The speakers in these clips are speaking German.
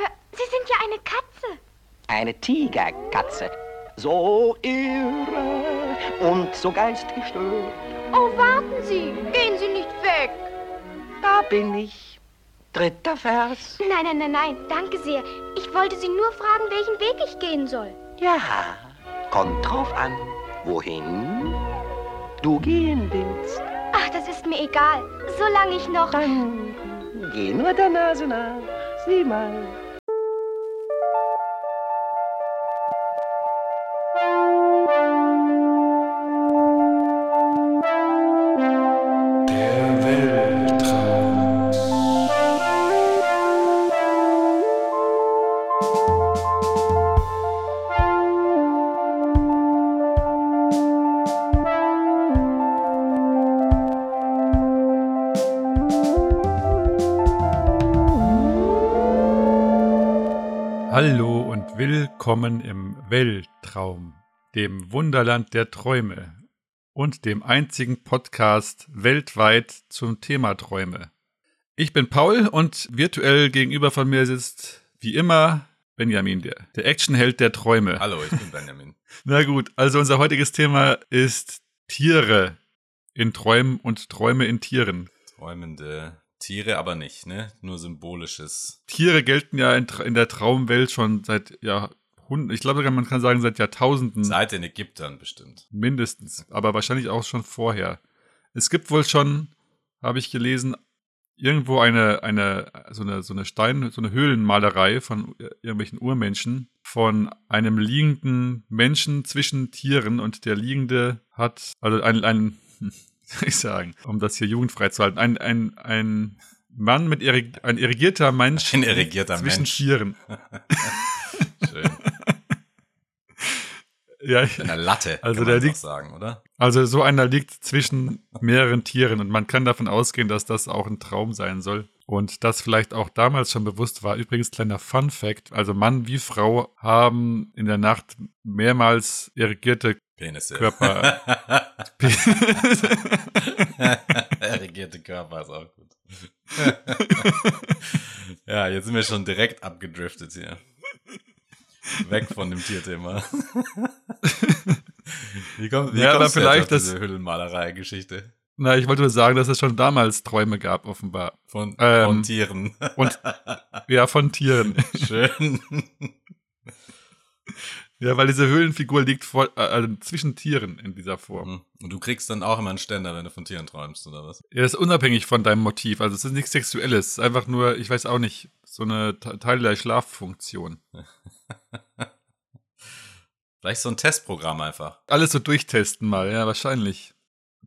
Aber Sie sind ja eine Katze. Eine Tigerkatze. So irre und so geistgestört. Oh, warten Sie. Gehen Sie nicht weg. Da bin ich. Dritter Vers. Nein, nein, nein, nein. Danke sehr. Ich wollte Sie nur fragen, welchen Weg ich gehen soll. Ja, kommt drauf an. Wohin du gehen willst. Ach, das ist mir egal. Solange ich noch... Dann geh nur der Nase nach. Sieh mal. Willkommen im Weltraum, dem Wunderland der Träume und dem einzigen Podcast weltweit zum Thema Träume. Ich bin Paul und virtuell gegenüber von mir sitzt wie immer Benjamin, der, der Actionheld der Träume. Hallo, ich bin Benjamin. Na gut, also unser heutiges Thema ist Tiere in Träumen und Träume in Tieren. Träumende Tiere aber nicht, ne? Nur symbolisches. Tiere gelten ja in, in der Traumwelt schon seit Jahrhunderten, ich glaube man kann sagen seit Jahrtausenden Seit den Ägyptern bestimmt. mindestens, aber wahrscheinlich auch schon vorher. Es gibt wohl schon, habe ich gelesen, irgendwo eine, eine, so eine, so eine Stein, so eine Höhlenmalerei von irgendwelchen Urmenschen von einem liegenden Menschen zwischen Tieren und der Liegende hat, also ein, ein, ich sagen, um das hier jugendfrei zu halten, ein, ein, ein Mann mit, irrig, ein irrigierter Mensch Ein irrigierter zwischen Mensch. Tieren. Schön. Ja, Mit einer Latte, Also der liegt- sagen, oder? Also so einer liegt zwischen mehreren Tieren und man kann davon ausgehen, dass das auch ein Traum sein soll. Und das vielleicht auch damals schon bewusst war. Übrigens kleiner Fun Fact, also Mann wie Frau haben in der Nacht mehrmals irrigierte Penisse. Körper. Irrigierte Körper ist auch gut. ja, jetzt sind wir schon direkt abgedriftet hier. Weg von dem Tierthema. Wie kommt, wie Ja, aber vielleicht das- diese Hüllenmalerei-Geschichte? Na, ich wollte nur sagen, dass es schon damals Träume gab, offenbar. Von, Ähm, von Tieren. Und ja, von Tieren. Schön. Ja, weil diese Höhlenfigur liegt vor, äh, also zwischen Tieren in dieser Form. Mhm. Und du kriegst dann auch immer einen Ständer, wenn du von Tieren träumst, oder was? Ja, das ist unabhängig von deinem Motiv. Also es ist nichts Sexuelles. Es ist einfach nur, ich weiß auch nicht, so eine Te- Teil der Schlaffunktion. Vielleicht so ein Testprogramm einfach. Alles so durchtesten mal, ja, wahrscheinlich.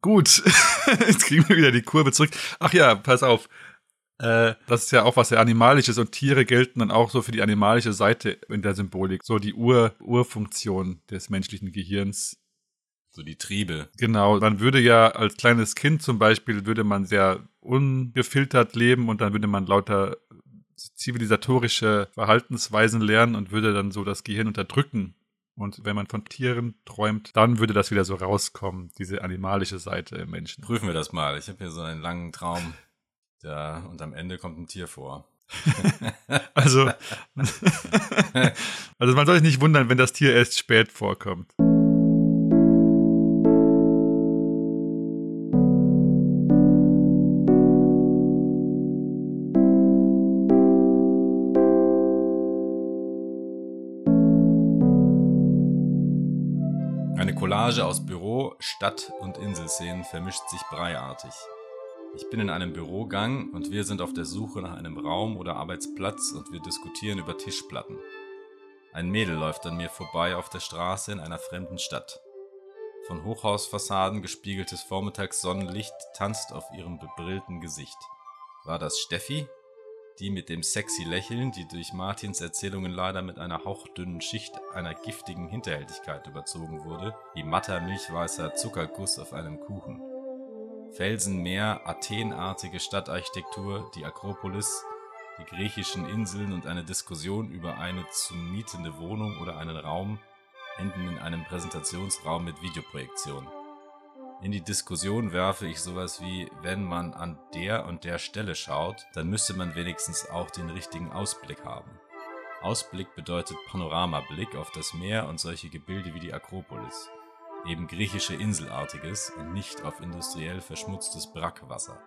Gut, jetzt kriegen wir wieder die Kurve zurück. Ach ja, pass auf. Äh, das ist ja auch was sehr Animalisches und Tiere gelten dann auch so für die animalische Seite in der Symbolik. So die Ur Urfunktion des menschlichen Gehirns. So die Triebe. Genau, man würde ja als kleines Kind zum Beispiel, würde man sehr ungefiltert leben und dann würde man lauter zivilisatorische Verhaltensweisen lernen und würde dann so das Gehirn unterdrücken. Und wenn man von Tieren träumt, dann würde das wieder so rauskommen, diese animalische Seite im Menschen. Prüfen wir das mal. Ich habe hier so einen langen Traum. Da, und am Ende kommt ein Tier vor. Also, also man soll sich nicht wundern, wenn das Tier erst spät vorkommt. Eine Collage aus Büro, Stadt und Inselszenen vermischt sich breiartig. Ich bin in einem Bürogang und wir sind auf der Suche nach einem Raum oder Arbeitsplatz und wir diskutieren über Tischplatten. Ein Mädel läuft an mir vorbei auf der Straße in einer fremden Stadt. Von Hochhausfassaden gespiegeltes Vormittagssonnenlicht tanzt auf ihrem bebrillten Gesicht. War das Steffi? Die mit dem sexy Lächeln, die durch Martins Erzählungen leider mit einer hauchdünnen Schicht einer giftigen Hinterhältigkeit überzogen wurde, wie matter milchweißer Zuckerguss auf einem Kuchen. Felsenmeer, Athenartige Stadtarchitektur, die Akropolis, die griechischen Inseln und eine Diskussion über eine zu mietende Wohnung oder einen Raum enden in einem Präsentationsraum mit Videoprojektion. In die Diskussion werfe ich sowas wie, wenn man an der und der Stelle schaut, dann müsste man wenigstens auch den richtigen Ausblick haben. Ausblick bedeutet Panoramablick auf das Meer und solche Gebilde wie die Akropolis. Eben griechische Inselartiges und nicht auf industriell verschmutztes Brackwasser.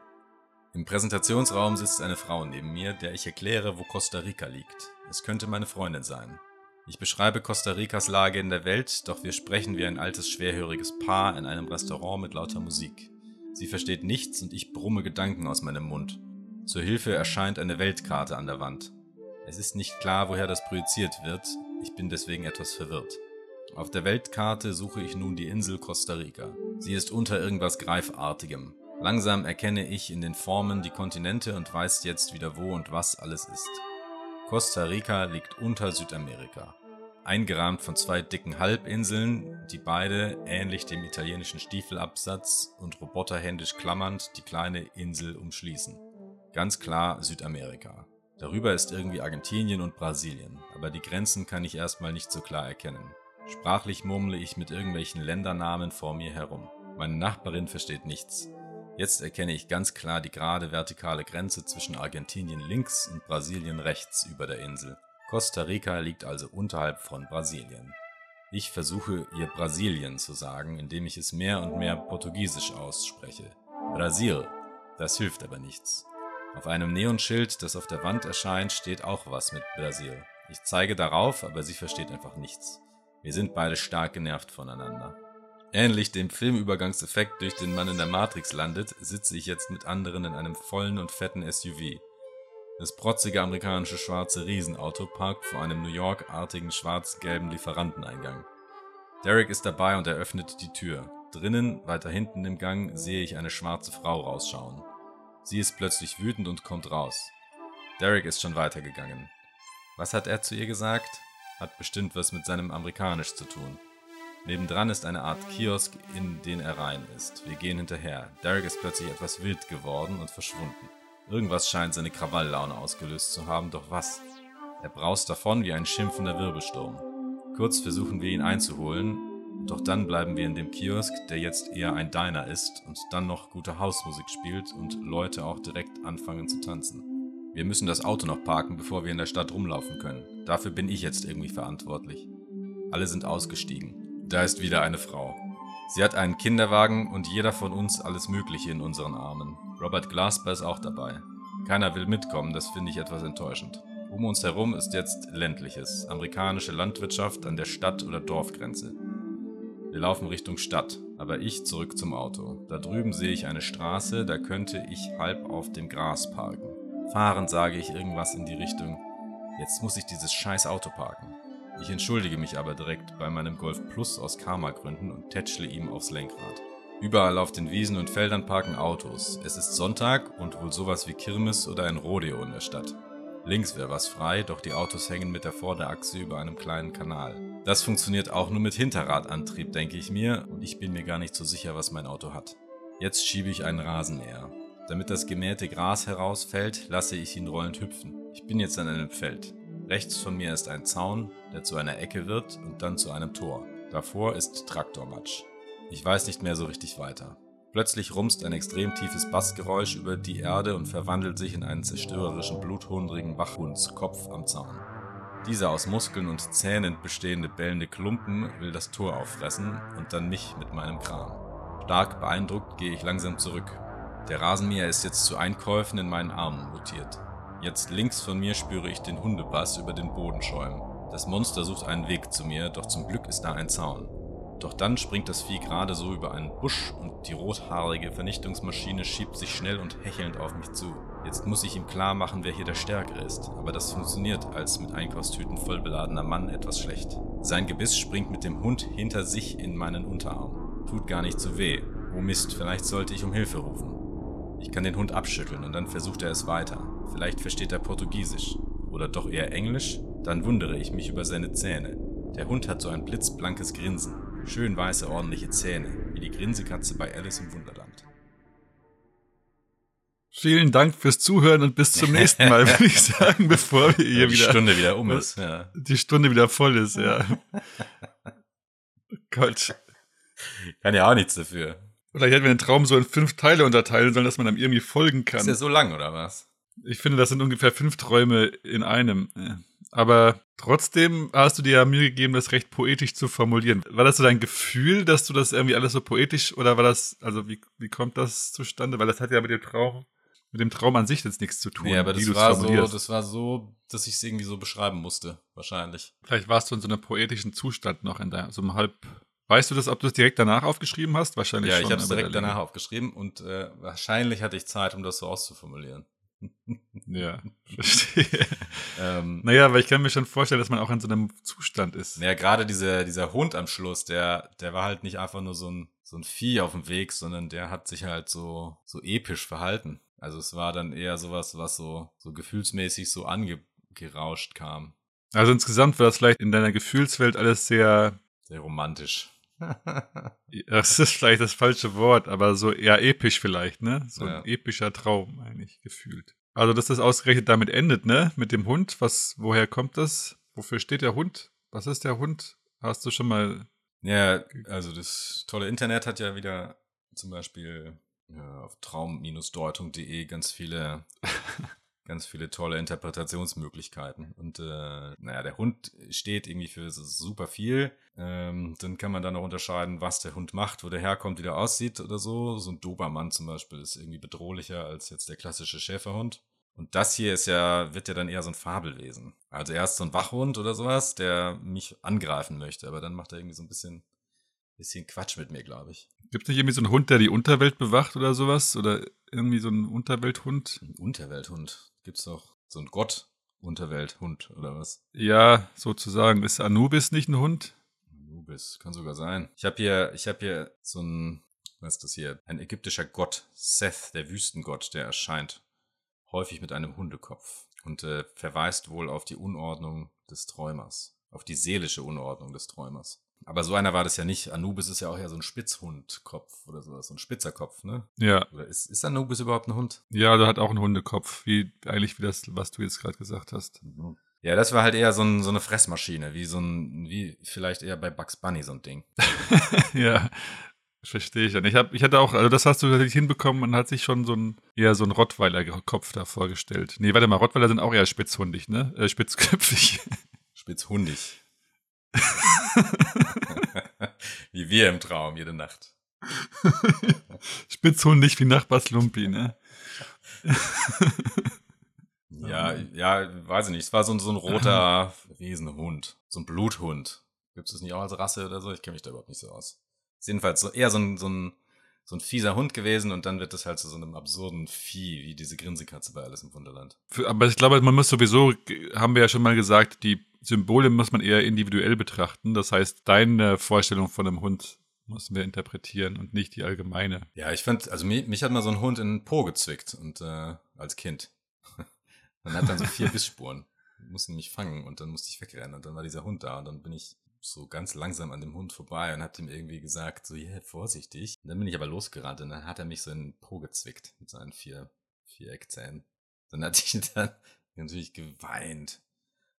Im Präsentationsraum sitzt eine Frau neben mir, der ich erkläre, wo Costa Rica liegt. Es könnte meine Freundin sein. Ich beschreibe Costa Ricas Lage in der Welt, doch wir sprechen wie ein altes schwerhöriges Paar in einem Restaurant mit lauter Musik. Sie versteht nichts und ich brumme Gedanken aus meinem Mund. Zur Hilfe erscheint eine Weltkarte an der Wand. Es ist nicht klar, woher das projiziert wird, ich bin deswegen etwas verwirrt. Auf der Weltkarte suche ich nun die Insel Costa Rica. Sie ist unter irgendwas Greifartigem. Langsam erkenne ich in den Formen die Kontinente und weiß jetzt wieder wo und was alles ist. Costa Rica liegt unter Südamerika. Eingerahmt von zwei dicken Halbinseln, die beide, ähnlich dem italienischen Stiefelabsatz und roboterhändisch klammernd, die kleine Insel umschließen. Ganz klar Südamerika. Darüber ist irgendwie Argentinien und Brasilien, aber die Grenzen kann ich erstmal nicht so klar erkennen. Sprachlich murmle ich mit irgendwelchen Ländernamen vor mir herum. Meine Nachbarin versteht nichts. Jetzt erkenne ich ganz klar die gerade vertikale Grenze zwischen Argentinien links und Brasilien rechts über der Insel. Costa Rica liegt also unterhalb von Brasilien. Ich versuche ihr Brasilien zu sagen, indem ich es mehr und mehr portugiesisch ausspreche. Brasil. Das hilft aber nichts. Auf einem Neonschild, das auf der Wand erscheint, steht auch was mit Brasil. Ich zeige darauf, aber sie versteht einfach nichts. Wir sind beide stark genervt voneinander. Ähnlich dem Filmübergangseffekt, durch den man in der Matrix landet, sitze ich jetzt mit anderen in einem vollen und fetten SUV. Das protzige amerikanische schwarze Riesenauto parkt vor einem New York-artigen schwarz-gelben Lieferanteneingang. Derek ist dabei und eröffnet die Tür. Drinnen, weiter hinten im Gang, sehe ich eine schwarze Frau rausschauen. Sie ist plötzlich wütend und kommt raus. Derek ist schon weitergegangen. Was hat er zu ihr gesagt? Hat bestimmt was mit seinem Amerikanisch zu tun. Nebendran ist eine Art Kiosk, in den er rein ist. Wir gehen hinterher. Derek ist plötzlich etwas wild geworden und verschwunden. Irgendwas scheint seine Krawalllaune ausgelöst zu haben, doch was? Er braust davon wie ein schimpfender Wirbelsturm. Kurz versuchen wir ihn einzuholen, doch dann bleiben wir in dem Kiosk, der jetzt eher ein Diner ist und dann noch gute Hausmusik spielt und Leute auch direkt anfangen zu tanzen. Wir müssen das Auto noch parken, bevor wir in der Stadt rumlaufen können. Dafür bin ich jetzt irgendwie verantwortlich. Alle sind ausgestiegen. Da ist wieder eine Frau. Sie hat einen Kinderwagen und jeder von uns alles Mögliche in unseren Armen. Robert Glasper ist auch dabei. Keiner will mitkommen, das finde ich etwas enttäuschend. Um uns herum ist jetzt ländliches, amerikanische Landwirtschaft an der Stadt- oder Dorfgrenze. Wir laufen Richtung Stadt, aber ich zurück zum Auto. Da drüben sehe ich eine Straße, da könnte ich halb auf dem Gras parken. Fahren sage ich irgendwas in die Richtung. Jetzt muss ich dieses scheiß Auto parken. Ich entschuldige mich aber direkt bei meinem Golf Plus aus Karma-Gründen und tätschle ihm aufs Lenkrad. Überall auf den Wiesen und Feldern parken Autos. Es ist Sonntag und wohl sowas wie Kirmes oder ein Rodeo in der Stadt. Links wäre was frei, doch die Autos hängen mit der Vorderachse über einem kleinen Kanal. Das funktioniert auch nur mit Hinterradantrieb, denke ich mir, und ich bin mir gar nicht so sicher, was mein Auto hat. Jetzt schiebe ich einen Rasenmäher. Damit das gemähte Gras herausfällt, lasse ich ihn rollend hüpfen. Ich bin jetzt an einem Feld. Rechts von mir ist ein Zaun, der zu einer Ecke wird und dann zu einem Tor. Davor ist Traktormatsch. Ich weiß nicht mehr so richtig weiter. Plötzlich rumst ein extrem tiefes Bassgeräusch über die Erde und verwandelt sich in einen zerstörerischen, bluthundrigen Wachhundskopf am Zaun. Dieser aus Muskeln und Zähnen bestehende bellende Klumpen will das Tor auffressen und dann mich mit meinem Kram. Stark beeindruckt gehe ich langsam zurück. Der Rasenmäher ist jetzt zu Einkäufen in meinen Armen mutiert. Jetzt links von mir spüre ich den Hundebass über den Boden schäumen. Das Monster sucht einen Weg zu mir, doch zum Glück ist da ein Zaun. Doch dann springt das Vieh gerade so über einen Busch und die rothaarige Vernichtungsmaschine schiebt sich schnell und hechelnd auf mich zu. Jetzt muss ich ihm klar machen, wer hier der Stärkere ist, aber das funktioniert als mit Einkaufstüten vollbeladener Mann etwas schlecht. Sein Gebiss springt mit dem Hund hinter sich in meinen Unterarm. Tut gar nicht so weh. Oh Mist, vielleicht sollte ich um Hilfe rufen. Ich kann den Hund abschütteln und dann versucht er es weiter. Vielleicht versteht er Portugiesisch. Oder doch eher Englisch? Dann wundere ich mich über seine Zähne. Der Hund hat so ein blitzblankes Grinsen. Schön weiße, ordentliche Zähne, wie die Grinsekatze bei Alice im Wunderland. Vielen Dank fürs Zuhören und bis zum nächsten Mal, würde ich sagen, bevor wir hier die wieder. Stunde wieder um ist. Ja. Die Stunde wieder voll ist, ja. Gott. Kann ja auch nichts dafür. Vielleicht hätten wir den Traum so in fünf Teile unterteilen sollen, dass man einem irgendwie folgen kann. Ist der so lang oder was? Ich finde, das sind ungefähr fünf Träume in einem. aber trotzdem hast du dir ja Mühe gegeben, das recht poetisch zu formulieren. War das so dein Gefühl, dass du das irgendwie alles so poetisch oder war das, also wie, wie kommt das zustande? Weil das hat ja mit dem Traum, mit dem Traum an sich jetzt nichts zu tun. Ja, aber wie das war, so, das war so, dass ich es irgendwie so beschreiben musste, wahrscheinlich. Vielleicht warst du in so einem poetischen Zustand noch in deinem, so einem halb. Weißt du das, ob du es direkt danach aufgeschrieben hast? Wahrscheinlich Ja, schon. ich habe es direkt danach aufgeschrieben und äh, wahrscheinlich hatte ich Zeit, um das so auszuformulieren. Ja, verstehe. Ähm, Naja, aber ich kann mir schon vorstellen, dass man auch in so einem Zustand ist. Naja, gerade dieser, dieser Hund am Schluss, der, der war halt nicht einfach nur so ein, so ein Vieh auf dem Weg, sondern der hat sich halt so, so episch verhalten. Also es war dann eher sowas, was so, so gefühlsmäßig so angerauscht kam. Also insgesamt war das vielleicht in deiner Gefühlswelt alles sehr, Sehr romantisch. das ist vielleicht das falsche Wort, aber so eher episch vielleicht, ne? So Ja. ein epischer Traum eigentlich gefühlt. Also, dass das ausgerechnet damit endet, ne? Mit dem Hund, was, woher kommt das? Wofür steht der Hund? Was ist der Hund? Hast du schon mal, ja, also das tolle Internet hat ja wieder zum Beispiel ja, auf traum-deutung.de ganz viele ganz viele tolle Interpretationsmöglichkeiten. Und äh, naja, der Hund steht irgendwie für super viel. Ähm, dann kann man dann noch unterscheiden, was der Hund macht, wo der herkommt, wie der aussieht oder so. So ein Dobermann zum Beispiel ist irgendwie bedrohlicher als jetzt der klassische Schäferhund. Und das hier ist ja, wird ja dann eher so ein Fabelwesen. Also erst so ein Wachhund oder sowas, der mich angreifen möchte, aber dann macht er irgendwie so ein bisschen, bisschen Quatsch mit mir, glaube ich. gibt es nicht irgendwie so einen Hund, der die Unterwelt bewacht oder sowas? Oder irgendwie so ein Unterwelthund? Ein Unterwelthund. Gibt's doch so ein Gott, Unterwelthund oder was? Ja, sozusagen. Ist Anubis nicht ein Hund? Anubis, kann sogar sein. Ich habe hier, ich habe hier so ein, was ist das hier? Ein ägyptischer Gott, Seth, der Wüstengott, der erscheint häufig mit einem Hundekopf und äh, verweist wohl auf die Unordnung des Träumers, auf die seelische Unordnung des Träumers. Aber so einer war das ja nicht. Anubis ist ja auch eher so ein Spitzhundkopf oder sowas, so ein Spitzerkopf, ne? Ja. Oder ist, ist Anubis überhaupt ein Hund? Ja, der hat auch einen Hundekopf, wie eigentlich wie das, was du jetzt gerade gesagt hast. Ja, das war halt eher so, ein, so eine Fressmaschine, wie so ein, wie vielleicht eher bei Bugs Bunny so ein Ding. ja, verstehe ich dann. Ich, hab, ich hatte auch, also das hast du tatsächlich hinbekommen, man hat sich schon so ein, eher so ein Rottweiler-Kopf da vorgestellt. Nee, warte mal, Rottweiler sind auch eher spitzhundig, ne? Äh, spitzköpfig. Spitzhundig. Wie wir im Traum jede Nacht. Spitzhundig wie Nachbars Lumpi, ne? Ja, ja, weiß ich nicht. Es war so, ein- so ein roter Riesenhund. So ein Bluthund. Gibt es das nicht auch als Rasse oder so? Ich kenne mich da überhaupt nicht so aus. Ist jedenfalls so, eher so ein, so, ein, so ein fieser Hund gewesen und dann wird das halt zu so einem absurden Vieh, wie diese Grinsekatze bei Alice im Wunderland. Aber ich glaube, man muss sowieso, haben wir ja schon mal gesagt, die Symbole muss man eher individuell betrachten. Das heißt, deine Vorstellung von einem Hund müssen wir interpretieren und nicht die allgemeine. Ja, ich fand, also mich, mich hat mal so ein Hund in den Po gezwickt und äh, als Kind. Man hat dann so vier Bissspuren. Mussten mich fangen und dann musste ich wegrennen und dann war dieser Hund da und dann bin ich so ganz langsam an dem Hund vorbei und hab ihm irgendwie gesagt, so, yeah, vorsichtig. Und dann bin ich aber losgerannt und dann hat er mich so in den Po gezwickt mit seinen vier, vier Eckzähnen. Dann hatte ich dann natürlich geweint.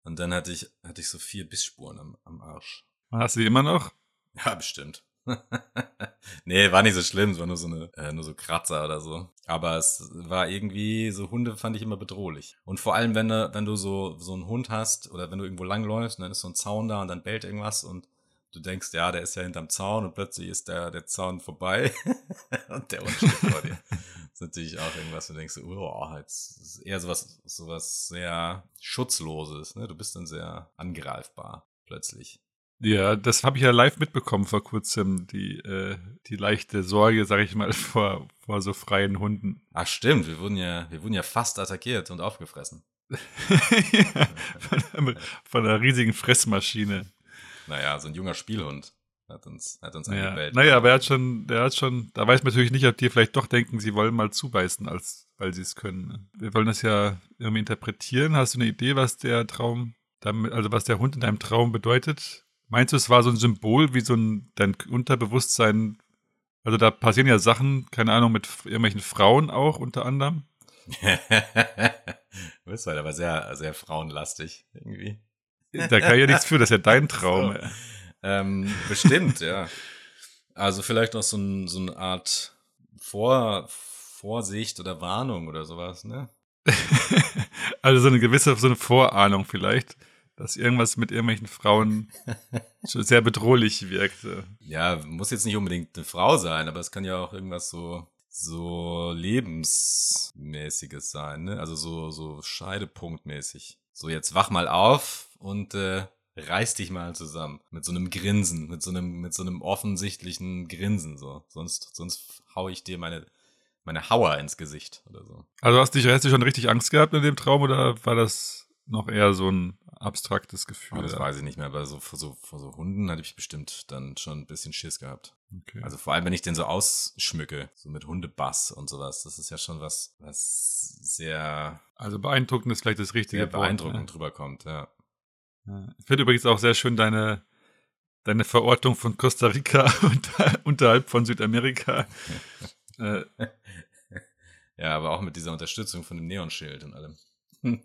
Und dann hatte ich, hatte ich so vier Bissspuren am, am Arsch. Hast du die immer noch? Ja, bestimmt. nee, war nicht so schlimm, es war nur so eine, äh, nur so Kratzer oder so. Aber es war irgendwie, so Hunde fand ich immer bedrohlich. Und vor allem, wenn du, wenn du so, so einen Hund hast oder wenn du irgendwo langläufst und dann ist so ein Zaun da und dann bellt irgendwas und du denkst, ja, der ist ja hinterm Zaun und plötzlich ist der, der Zaun vorbei und der Hund steht vor dir. Das ist natürlich auch irgendwas, wo du denkst, oh, jetzt ist eher sowas, sowas sehr Schutzloses, ne? Du bist dann sehr angreifbar plötzlich. Ja, das habe ich ja live mitbekommen vor kurzem, die, äh, die leichte Sorge, sag ich mal, vor, vor so freien Hunden. Ach stimmt, wir wurden ja, wir wurden ja fast attackiert und aufgefressen. ja, von, einer, von einer riesigen Fressmaschine. Naja, so ein junger Spielhund hat uns, hat uns Ja. angebellt. Naja, aber er hat schon, der hat schon, da weiß man natürlich nicht, ob die vielleicht doch denken, sie wollen mal zubeißen, als weil sie es können. ne? Wir wollen das ja irgendwie interpretieren. Hast du eine Idee, was der Traum, damit, also was der Hund in deinem Traum bedeutet? Meinst du, es war so ein Symbol, wie so ein dein Unterbewusstsein? Also da passieren ja Sachen, keine Ahnung, mit irgendwelchen Frauen auch unter anderem. du bist halt aber sehr, sehr frauenlastig irgendwie. Da kann ich ja nichts für, das ist ja dein Traum. So. Ähm, bestimmt, ja. Also vielleicht auch so, ein, so eine Art Vor, Vorsicht oder Warnung oder sowas, ne? also so eine gewisse, so eine Vorahnung vielleicht. Dass irgendwas mit irgendwelchen Frauen schon sehr bedrohlich wirkte. Ja, muss jetzt nicht unbedingt eine Frau sein, aber es kann ja auch irgendwas so so lebensmäßiges sein, ne? Also so so Scheidepunktmäßig. So jetzt wach mal auf und äh, reiß dich mal zusammen mit so einem Grinsen, mit so einem mit so einem offensichtlichen Grinsen so. Sonst sonst hau ich dir meine meine Hauer ins Gesicht oder so. Also hast, dich, hast du schon richtig Angst gehabt in dem Traum oder war das noch eher so ein abstraktes Gefühl? Oh, das weiß ich nicht mehr, aber so vor, so vor so Hunden hatte ich bestimmt dann schon ein bisschen Schiss gehabt. Okay. Also vor allem, wenn ich den so ausschmücke, so mit Hundebass und sowas, das ist ja schon was, was sehr, also beeindruckend ist vielleicht das richtige sehr beeindruckend Wort, drüber kommt, ja. ne? Ich finde übrigens auch sehr schön deine, deine Verortung von Costa Rica unterhalb von Südamerika. äh, Ja, aber auch mit dieser Unterstützung von dem Neonschild und allem.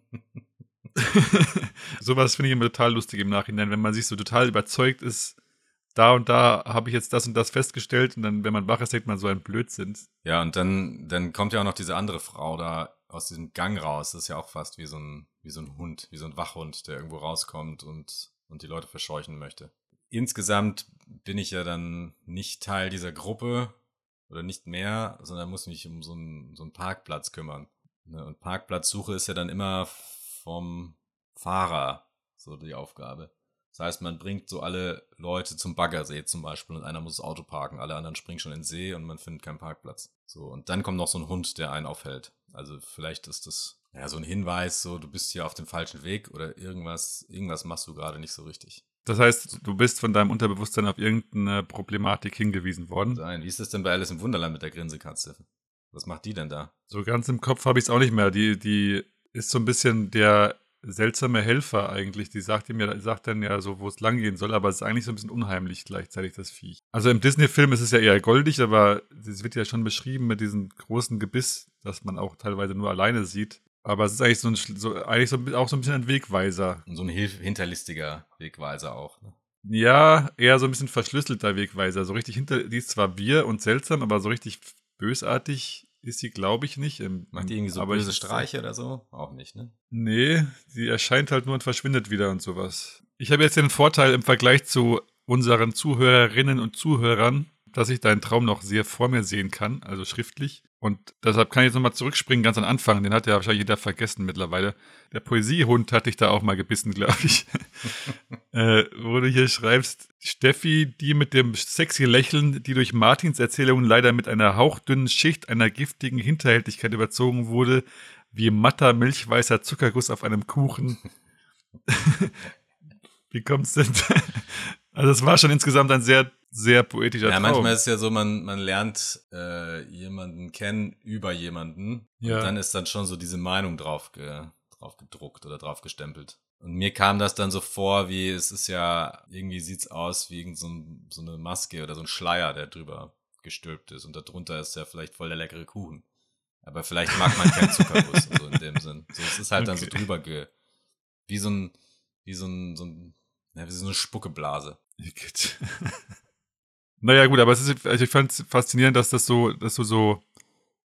Sowas finde ich immer total lustig im Nachhinein, wenn man sich so total überzeugt ist, da und da habe ich jetzt das und das festgestellt und dann, wenn man wach ist, denkt man so ein Blödsinn. Ja, und dann, dann kommt ja auch noch diese andere Frau da aus diesem Gang raus. Das ist ja auch fast wie so ein, wie so ein Hund, wie so ein Wachhund, der irgendwo rauskommt und, und die Leute verscheuchen möchte. Insgesamt bin ich ja dann nicht Teil dieser Gruppe oder nicht mehr, sondern muss mich um so einen, so einen Parkplatz kümmern. Ne? Und Parkplatzsuche ist ja dann immer vom Fahrer so die Aufgabe. Das heißt, man bringt so alle Leute zum Baggersee zum Beispiel und einer muss das Auto parken, alle anderen springen schon in den See und man findet keinen Parkplatz. So, und dann kommt noch so ein Hund, der einen aufhält. Also vielleicht ist das ja so ein Hinweis, so du bist hier auf dem falschen Weg oder irgendwas, irgendwas machst du gerade nicht so richtig. Das heißt, du bist von deinem Unterbewusstsein auf irgendeine Problematik hingewiesen worden. Sein. Wie ist das denn bei Alice im Wunderland mit der Grinsekatze? Was macht die denn da? So ganz im Kopf habe ich es auch nicht mehr. Die, die ist so ein bisschen der seltsame Helfer eigentlich. Die sagt ihm ja, sagt dann ja so, wo es langgehen soll, aber es ist eigentlich so ein bisschen unheimlich gleichzeitig, das Viech. Also im Disney-Film ist es ja eher goldig, aber es wird ja schon beschrieben mit diesem großen Gebiss, das man auch teilweise nur alleine sieht. Aber es ist eigentlich so, ein, so eigentlich so, auch so ein bisschen ein Wegweiser. Und so ein hilf hinterlistiger Wegweiser auch. Ne? Ja, eher so ein bisschen verschlüsselter Wegweiser. So richtig hinter, die ist zwar wir und seltsam, aber so richtig bösartig ist sie, glaube ich, nicht. Im, Macht die irgendwie so aber böse ich- Streiche oder so? Auch nicht, ne? Nee, sie erscheint halt nur und verschwindet wieder und sowas. Ich habe jetzt den Vorteil im Vergleich zu unseren Zuhörerinnen und Zuhörern, dass ich deinen Traum noch sehr vor mir sehen kann, also schriftlich. Und deshalb kann ich jetzt nochmal zurückspringen, ganz am Anfang. Den hat ja wahrscheinlich jeder vergessen mittlerweile. Der Poesiehund hatte ich da auch mal gebissen, glaube ich. äh, wo du hier schreibst, Steffi, die mit dem sexy Lächeln, die durch Martins Erzählungen leider mit einer hauchdünnen Schicht einer giftigen Hinterhältigkeit überzogen wurde, wie matter milchweißer Zuckerguss auf einem Kuchen. Wie kommt's denn? Also es war schon insgesamt ein sehr, sehr poetischer Ja, Traum. manchmal ist es ja so, man, man lernt äh, jemanden kennen über jemanden Ja. und dann ist dann schon so diese Meinung drauf, ge, drauf gedruckt oder drauf gestempelt. Und mir kam das dann so vor, wie es ist ja, irgendwie sieht's aus wie irgend so, ein, so eine Maske oder so ein Schleier, der drüber gestülpt ist und darunter ist ja vielleicht voll der leckere Kuchen. Aber vielleicht mag man keinen Zuckerguss, so in dem Sinn. So, es ist halt dann so Okay. drüber ge, wie so ein, wie so ein, so ein, ja, wie so eine Spuckeblase. Naja, gut, aber es ist, also ich fand es faszinierend, dass das so, dass du so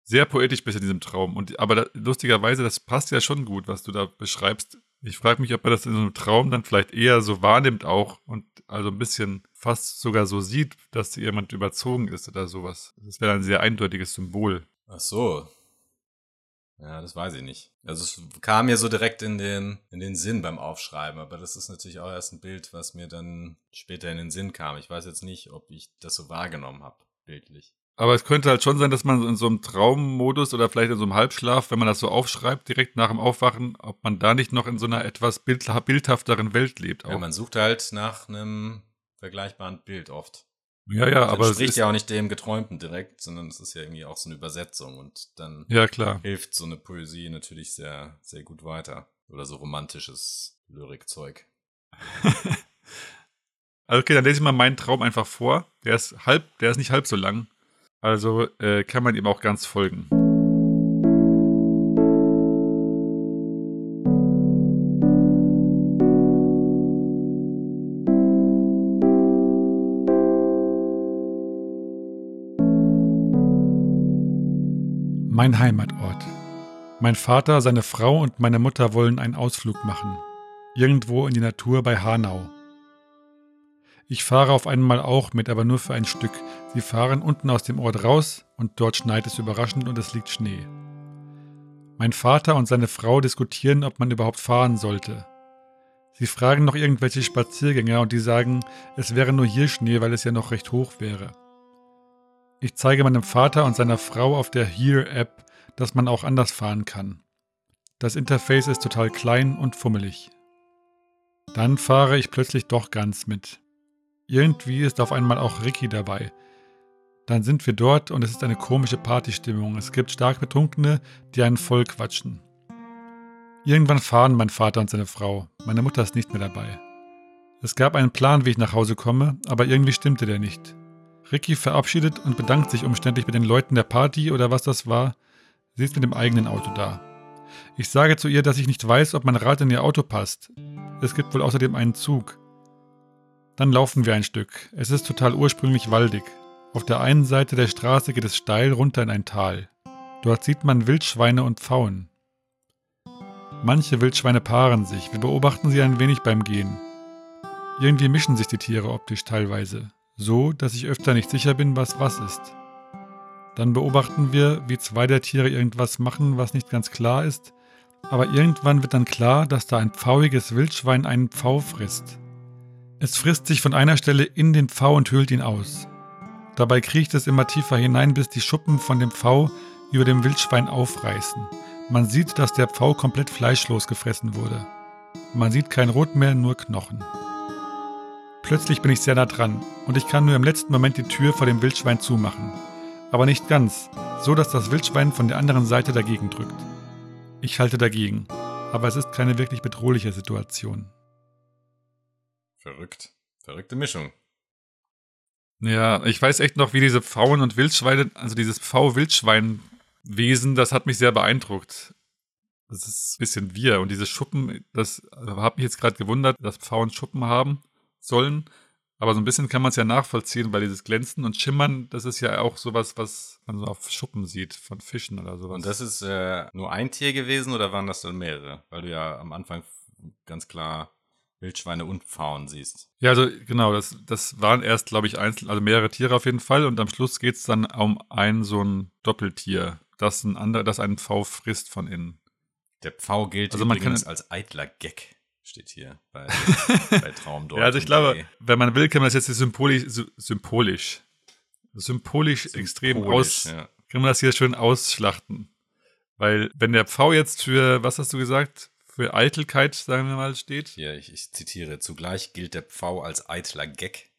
sehr poetisch bist in diesem Traum. Und, aber da, lustigerweise, das passt ja schon gut, was du da beschreibst. Ich frage mich, ob er das in so einem Traum dann vielleicht eher so wahrnimmt auch und also ein bisschen fast sogar so sieht, dass jemand überzogen ist oder sowas. Das wäre ein sehr eindeutiges Symbol. Ach so. Ja, das weiß ich nicht. Also es kam mir so direkt in den, in den Sinn beim Aufschreiben, aber das ist natürlich auch erst ein Bild, was mir dann später in den Sinn kam. Ich weiß jetzt nicht, ob ich das so wahrgenommen habe, bildlich. Aber es könnte halt schon sein, dass man in so einem Traummodus oder vielleicht in so einem Halbschlaf, wenn man das so aufschreibt, direkt nach dem Aufwachen, ob man da nicht noch in so einer etwas bild bildhafteren Welt lebt. Auch. Ja, man sucht halt nach einem vergleichbaren Bild oft. Ja, ja, Das aber es entspricht ist, ja auch nicht dem Geträumten direkt, sondern es ist ja irgendwie auch so eine Übersetzung und dann ja klar. hilft so eine Poesie natürlich sehr, sehr gut weiter. Oder so romantisches Lyrikzeug. Also okay, dann lese ich mal meinen Traum einfach vor. Der ist halb, der ist nicht halb so lang. Also äh, kann man ihm auch ganz folgen. Mein Heimatort. Mein Vater, seine Frau und meine Mutter wollen einen Ausflug machen. irgendwo in die Natur bei Hanau. Ich fahre auf einmal auch mit, aber nur für ein Stück. Sie fahren unten aus dem Ort raus und dort schneit es überraschend und es liegt Schnee. Mein Vater und seine Frau diskutieren, ob man überhaupt fahren sollte. Sie fragen noch irgendwelche Spaziergänger und die sagen, es wäre nur hier Schnee, weil es ja noch recht hoch wäre. Ich zeige meinem Vater und seiner Frau auf der Here-App, dass man auch anders fahren kann. Das Interface ist total klein und fummelig. Dann fahre ich plötzlich doch ganz mit. Irgendwie ist auf einmal auch Ricky dabei. Dann sind wir dort und es ist eine komische Partystimmung. Es gibt stark Betrunkene, die einen voll quatschen. Irgendwann fahren mein Vater und seine Frau. Meine Mutter ist nicht mehr dabei. Es gab einen Plan, wie ich nach Hause komme, aber irgendwie stimmte der nicht. Ricky verabschiedet und bedankt sich umständlich mit den Leuten der Party oder was das war. Sie ist mit dem eigenen Auto da. Ich sage zu ihr, dass ich nicht weiß, ob mein Rad in ihr Auto passt. Es gibt wohl außerdem einen Zug. Dann laufen wir ein Stück. Es ist total ursprünglich waldig. Auf der einen Seite der Straße geht es steil runter in ein Tal. Dort sieht man Wildschweine und Pfauen. Manche Wildschweine paaren sich. Wir beobachten sie ein wenig beim Gehen. Irgendwie mischen sich die Tiere optisch teilweise so dass ich öfter nicht sicher bin, was was ist. Dann beobachten wir, wie zwei der Tiere irgendwas machen, was nicht ganz klar ist, aber irgendwann wird dann klar, dass da ein pfauiges Wildschwein einen Pfau frisst. Es frisst sich von einer Stelle in den Pfau und hüllt ihn aus. Dabei kriecht es immer tiefer hinein, bis die Schuppen von dem Pfau über dem Wildschwein aufreißen. Man sieht, dass der Pfau komplett fleischlos gefressen wurde. Man sieht kein Rot mehr, nur Knochen. Plötzlich bin ich sehr nah dran und ich kann nur im letzten Moment die Tür vor dem Wildschwein zumachen. Aber nicht ganz, so dass das Wildschwein von der anderen Seite dagegen drückt. Ich halte dagegen, aber es ist keine wirklich bedrohliche Situation. Verrückt. Verrückte Mischung. Ja, ich weiß echt noch, wie diese Pfauen und Wildschweine, also dieses Pfau-Wildschwein-Wesen, das hat mich sehr beeindruckt. Das ist ein bisschen wir. Und diese Schuppen, das habe mich jetzt gerade gewundert, dass Pfauen Schuppen haben sollen. Aber so ein bisschen kann man es ja nachvollziehen, weil dieses Glänzen und Schimmern, das ist ja auch sowas, was man so auf Schuppen sieht von Fischen oder sowas. Und das ist äh, nur ein Tier gewesen oder waren das dann mehrere? Weil du ja am Anfang ganz klar Wildschweine und Pfauen siehst. Ja, also genau, das, das waren erst, glaube ich, einzeln, also mehrere Tiere auf jeden Fall. Und am Schluss geht es dann um ein so ein Doppeltier, das ein anderer, das einen Pfau frisst von innen. Der Pfau gilt Also man übrigens als eitler Gag, steht hier bei, bei Traumdeutung. Ja, also ich glaube, wenn man will, kann man das jetzt symbolisch, sy- symbolisch, symbolisch extrem aus, ja. kann man das hier schön ausschlachten. Weil, wenn der Pfau jetzt für, was hast du gesagt, für Eitelkeit, sagen wir mal, steht, Hier, ich, ich zitiere, zugleich gilt der Pfau als eitler Gag,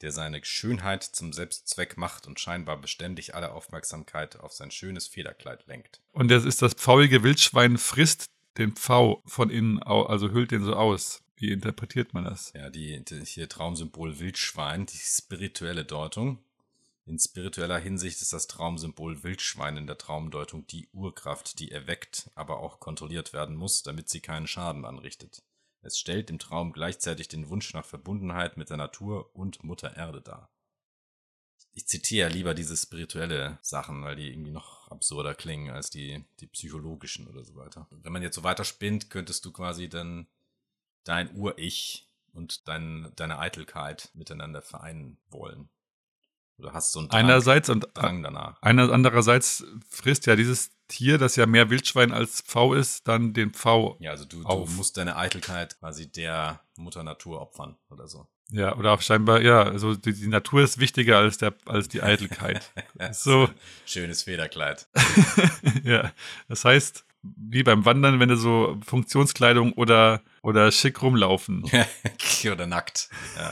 der seine Schönheit zum Selbstzweck macht und scheinbar beständig alle Aufmerksamkeit auf sein schönes Federkleid lenkt. und das ist das pfauige Wildschwein frisst den Pfau von innen, also hüllt den so aus. Wie interpretiert man das? Ja, die, die hier Traumsymbol Wildschwein, die spirituelle Deutung. In spiritueller Hinsicht ist das Traumsymbol Wildschwein in der Traumdeutung die Urkraft, die erweckt, aber auch kontrolliert werden muss, damit sie keinen Schaden anrichtet. Es stellt im Traum gleichzeitig den Wunsch nach Verbundenheit mit der Natur und Mutter Erde dar. Ich zitiere ja lieber diese spirituelle Sachen, weil die irgendwie noch absurder klingen als die, die psychologischen oder so weiter. Wenn man jetzt so weiterspinnt, könntest du quasi dann dein Ur-Ich und dein, deine Eitelkeit miteinander vereinen wollen. Oder hast so einen Drang, Einerseits und Drang danach. einer, andererseits frisst ja dieses Tier, das ja mehr Wildschwein als Pfau ist, dann den Pfau. Ja, also du, du musst deine Eitelkeit quasi der Mutter Natur opfern oder so. Ja, oder auch scheinbar, ja, also die, die Natur ist wichtiger als, der, als die Eitelkeit. so, Schönes Federkleid. ja. Das heißt, wie beim Wandern, wenn du so Funktionskleidung oder, oder schick rumlaufen oder nackt. Ja.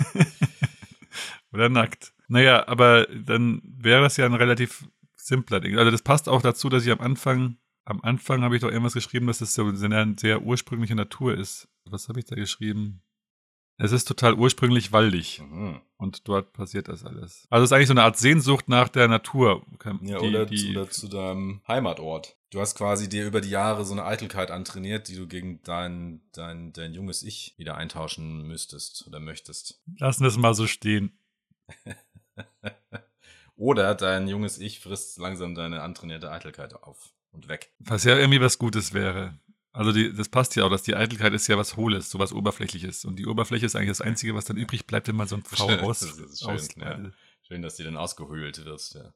oder nackt. Naja, aber dann wäre das ja ein relativ simpler Ding. Also das passt auch dazu, dass ich am Anfang, am Anfang habe ich doch irgendwas geschrieben, dass es so eine sehr ursprüngliche Natur ist. Was habe ich da geschrieben? Es ist total ursprünglich waldig. Mhm. Und dort passiert das alles. Also es ist eigentlich so eine Art Sehnsucht nach der Natur. Ja, die, oder, die, zu, oder zu deinem Heimatort. Du hast quasi dir über die Jahre so eine Eitelkeit antrainiert, die du gegen dein, dein, dein junges Ich wieder eintauschen müsstest oder möchtest. Lassen wir es mal so stehen. Oder dein junges Ich frisst langsam deine antrainierte Eitelkeit auf und weg. Was ja irgendwie was Gutes wäre. Also die, das passt ja auch, dass die Eitelkeit ist ja was Hohles, so was Oberflächliches. Und die Oberfläche ist eigentlich das Einzige, was dann übrig bleibt, wenn man so eine Frau Schön, aus, das ist schön, aus ja. Schön, dass die dann ausgehöhlt wird, der,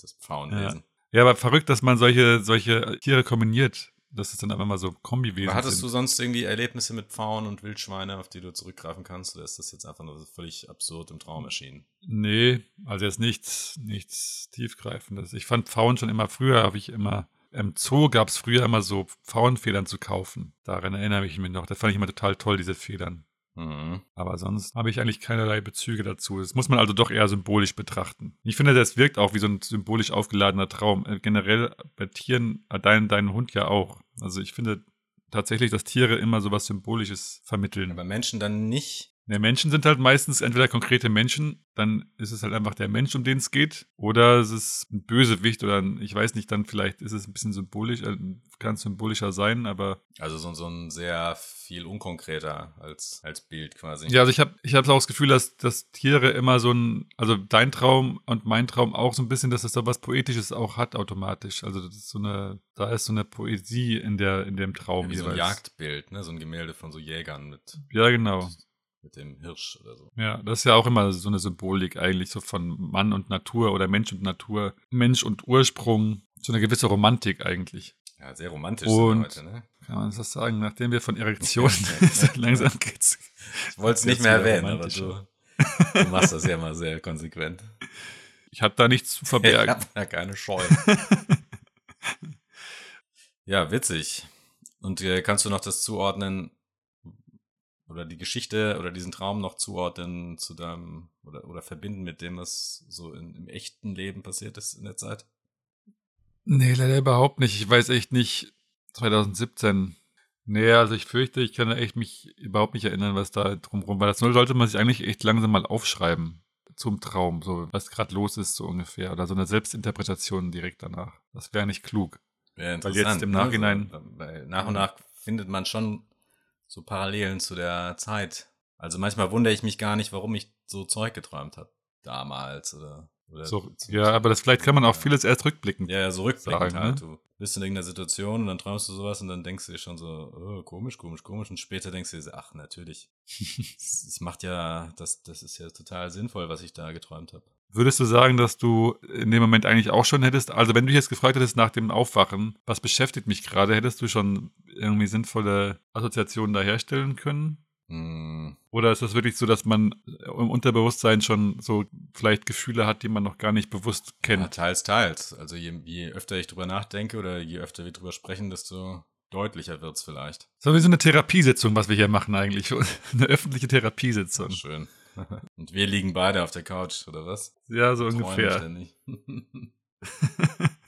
das Pfauenwesen. Ja, aber verrückt, dass man solche, solche Tiere kombiniert. Dass es dann einfach mal so Kombiwesen Aber hattest sind. du sonst irgendwie Erlebnisse mit Pfauen und Wildschweine, auf die du zurückgreifen kannst? Oder ist das jetzt einfach nur völlig absurd im Traum erschienen? Nee, also jetzt nichts, nichts tiefgreifendes. Ich fand Pfauen schon immer früher, habe ich immer, im Zoo gab es früher immer so Pfauenfedern zu kaufen. Daran erinnere ich mich noch. Das fand ich immer total toll, diese Federn. Mhm. Aber sonst habe ich eigentlich keinerlei Bezüge dazu. Das muss man also doch eher symbolisch betrachten. Ich finde, das wirkt auch wie so ein symbolisch aufgeladener Traum. Äh, Generell bei Tieren, äh, dein, dein Hund ja auch. Also ich finde tatsächlich, dass Tiere immer so was Symbolisches vermitteln. Aber Menschen dann nicht. Ja, Menschen sind halt meistens entweder konkrete Menschen, dann ist es halt einfach der Mensch, um den es geht, oder es ist ein Bösewicht oder ein, ich weiß nicht, dann vielleicht ist es ein bisschen symbolisch, äh, kann symbolischer sein, aber Also so, so ein sehr viel unkonkreter als, als Bild quasi. ja, also ich habe ich hab auch das Gefühl, dass, dass Tiere immer so ein, also dein Traum und mein Traum auch so ein bisschen, dass es da was Poetisches auch hat automatisch. Also das ist so eine, da ist so eine Poesie in der, in dem Traum Wie so ein jeweils. Jagdbild, ne? So ein Gemälde von so Jägern mit, Ja, genau. Mit dem Hirsch oder so. Ja, das ist ja auch immer so eine Symbolik eigentlich, so von Mann und Natur oder Mensch und Natur, Mensch und Ursprung, so eine gewisse Romantik eigentlich. Ja, sehr romantisch Und- heute, ne? Kann man das sagen, nachdem wir von Erektionen so langsam geht's. Ich wollte es nicht mehr erwähnen, aber du, du machst das ja mal sehr konsequent. Ich habe da nichts zu Ich verbergen. hab ja keine Scheu. ja, witzig. Und äh, kannst du noch das zuordnen oder die Geschichte oder diesen Traum noch zuordnen zu deinem oder, oder verbinden mit dem, was so in, im echten Leben passiert ist in der Zeit? Nee, leider überhaupt nicht. Ich weiß echt nicht, 2017. Nee, also ich fürchte, ich kann echt mich überhaupt nicht erinnern, was da drumherum war. Das sollte man sich eigentlich echt langsam mal aufschreiben zum Traum, so was gerade los ist, so ungefähr. Oder so eine Selbstinterpretation direkt danach. Das wäre nicht klug. Wäre Weil jetzt im Nachhinein- So, weil nach und nach findet man schon so Parallelen zu der Zeit. Also manchmal wundere ich mich gar nicht, warum ich so Zeug geträumt habe damals oder, oder So, ja, aber das vielleicht kann man auch vieles erst rückblicken. Ja, ja, so rückblickend sagen, halt. ne? Du bist in irgendeiner Situation und dann träumst du sowas und dann denkst du dir schon so, oh, komisch, komisch, komisch. Und später denkst du dir, so, ach, natürlich. Es macht ja, das, das ist ja total sinnvoll, was ich da geträumt habe. Würdest du sagen, dass du in dem Moment eigentlich auch schon hättest, also wenn du dich jetzt gefragt hättest nach dem Aufwachen, was beschäftigt mich gerade, hättest du schon irgendwie sinnvolle Assoziationen da herstellen können? Hm, Oder ist das wirklich so, dass man im Unterbewusstsein schon so vielleicht Gefühle hat, die man noch gar nicht bewusst ja, kennt? teils, teils. Also je, je öfter ich drüber nachdenke oder je öfter wir drüber sprechen, desto deutlicher wird's vielleicht. So wie so eine Therapiesitzung, was wir hier machen eigentlich. Eine öffentliche Therapiesitzung. Schön. Und wir liegen beide auf der Couch, oder was? Ja, so ungefähr.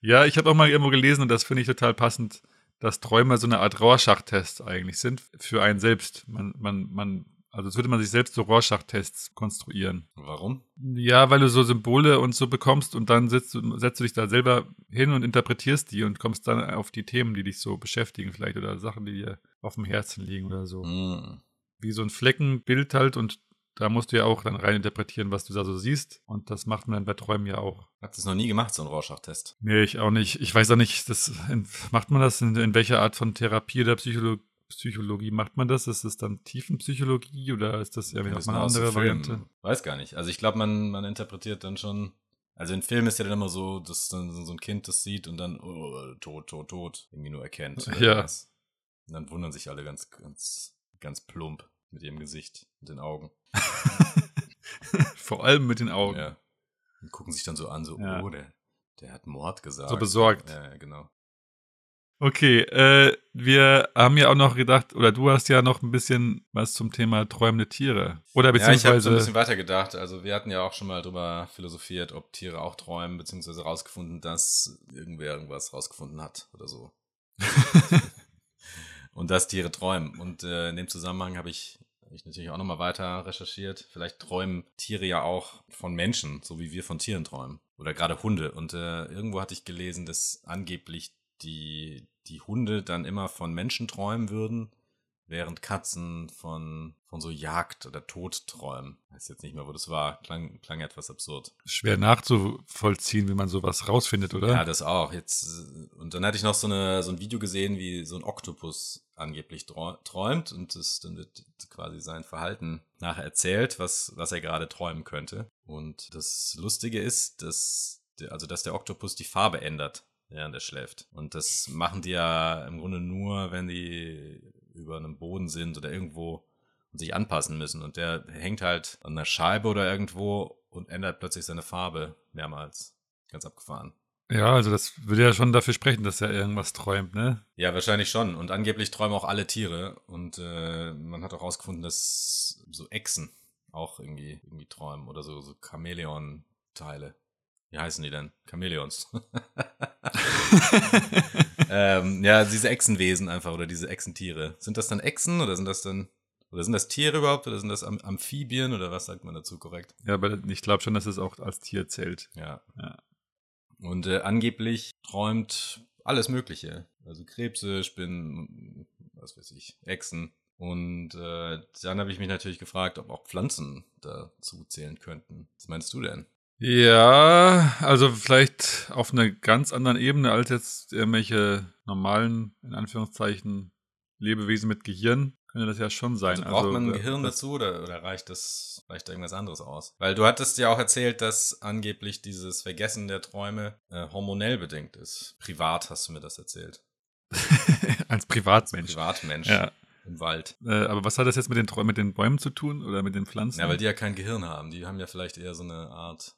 Ja, ich habe auch mal irgendwo gelesen und das finde ich total passend, dass Träume so eine Art Rorschach-Test eigentlich sind für einen selbst. Man, man, man, also als würde man sich selbst so Rorschach-Tests konstruieren. Warum? Ja, weil du so Symbole und so bekommst und dann setzt du, setzt du dich da selber hin und interpretierst die und kommst dann auf die Themen, die dich so beschäftigen vielleicht oder Sachen, die dir auf dem Herzen liegen oder so. Hm. Wie so ein Fleckenbild halt und da musst du ja auch dann rein interpretieren, was du da so siehst und das macht man dann bei Träumen ja auch. Habt ihr es noch nie gemacht, so ein Rorschach-Test? Nee, ich auch nicht. Ich weiß auch nicht, das, in, macht man das in, in welcher Art von Therapie oder Psycholo Psychologie macht man das? Ist das dann Tiefenpsychologie oder ist das ja wissen mal eine andere. Variante? Weiß gar nicht. Also ich glaube, man, man interpretiert dann schon. Also in Filmen ist ja dann immer so, dass dann so ein Kind das sieht und dann oh, tot, tot, tot irgendwie nur erkennt. Ja. Und dann wundern sich alle ganz, ganz, ganz plump mit ihrem Gesicht und den Augen. Vor allem mit den Augen. Ja. Und gucken sich dann so an, so, Ja. oh, der, der hat Mord gesagt. So besorgt. Ja, genau. Okay, äh, wir haben ja auch noch gedacht, oder du hast ja noch ein bisschen was zum Thema träumende Tiere. Oder Ja, ich habe so ein beziehungsweise. bisschen weiter gedacht. Also wir hatten ja auch schon mal drüber philosophiert, ob Tiere auch träumen, beziehungsweise rausgefunden, dass irgendwer irgendwas rausgefunden hat oder so. und dass Tiere träumen. Und äh, in dem Zusammenhang habe ich, hab ich natürlich auch nochmal weiter recherchiert. Vielleicht träumen Tiere ja auch von Menschen, so wie wir von Tieren träumen. Oder gerade Hunde. Und äh, irgendwo hatte ich gelesen, dass angeblich die, die Hunde dann immer von Menschen träumen würden, während Katzen von, von so Jagd oder Tod träumen. Ich weiß jetzt nicht mehr, wo das war. Klang, klang etwas absurd. Schwer nachzuvollziehen, wie man sowas rausfindet, oder? Ja, das auch. Jetzt, und dann hatte ich noch so, eine, so ein Video gesehen, wie so ein Oktopus angeblich träumt und das, dann wird quasi sein Verhalten nachher erzählt, was, was er gerade träumen könnte. Und das Lustige ist, dass, also dass der Oktopus die Farbe ändert während er schläft. Und das machen die ja im Grunde nur, wenn die über einem Boden sind oder irgendwo und sich anpassen müssen. Und der hängt halt an einer Scheibe oder irgendwo und ändert plötzlich seine Farbe mehrmals. Ganz abgefahren. Ja, also das würde ja schon dafür sprechen, dass er irgendwas träumt, ne? Ja, wahrscheinlich schon. Und angeblich träumen auch alle Tiere. Und äh, man hat auch herausgefunden, dass so Echsen auch irgendwie, irgendwie träumen oder so, so Chamäleon-Teile. Wie heißen die denn? Chamäleons. ähm, ja, diese Echsenwesen einfach oder diese Echsentiere. Sind das dann Echsen oder sind das dann oder sind das Tiere überhaupt oder sind das Am Amphibien oder was sagt man dazu korrekt? Ja, aber ich glaube schon, dass es auch als Tier zählt. Ja. ja. Und äh, angeblich träumt alles Mögliche. Also Krebse, Spinnen, was weiß ich, Echsen. Und äh, dann habe ich mich natürlich gefragt, ob auch Pflanzen dazu zählen könnten. Was meinst du denn? Ja, also vielleicht auf einer ganz anderen Ebene als jetzt irgendwelche normalen, in Anführungszeichen, Lebewesen mit Gehirn. Könnte das ja schon sein. Also braucht also, man ein Gehirn dazu oder, oder reicht das, reicht da irgendwas anderes aus? Weil du hattest ja auch erzählt, dass angeblich dieses Vergessen der Träume äh, hormonell bedingt ist. Privat hast du mir das erzählt. Als Privatmensch. Als Privatmensch. Ja. Im Wald. Äh, aber was hat das jetzt mit den, mit den Bäumen zu tun oder mit den Pflanzen? Ja, weil die ja kein Gehirn haben. Die haben ja vielleicht eher so eine Art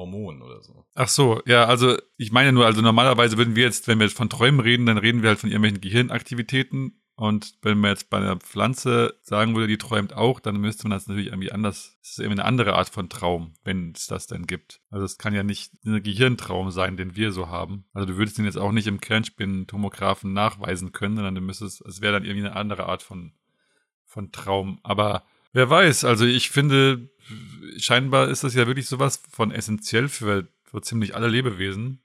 Hormon oder so. Ach so, ja, also ich meine nur, also normalerweise würden wir jetzt, wenn wir jetzt von Träumen reden, dann reden wir halt von irgendwelchen Gehirnaktivitäten. Und wenn man jetzt bei einer Pflanze sagen würde, die träumt auch, dann müsste man das natürlich irgendwie anders, das ist irgendwie eine andere Art von Traum, wenn es das denn gibt. Also es kann ja nicht ein Gehirntraum sein, den wir so haben. Also du würdest den jetzt auch nicht im Kernspintomographen nachweisen können, sondern du müsstest, es wäre dann irgendwie eine andere Art von, von Traum. Aber wer weiß, also ich finde, scheinbar ist das ja wirklich sowas von essentiell für, für ziemlich alle Lebewesen,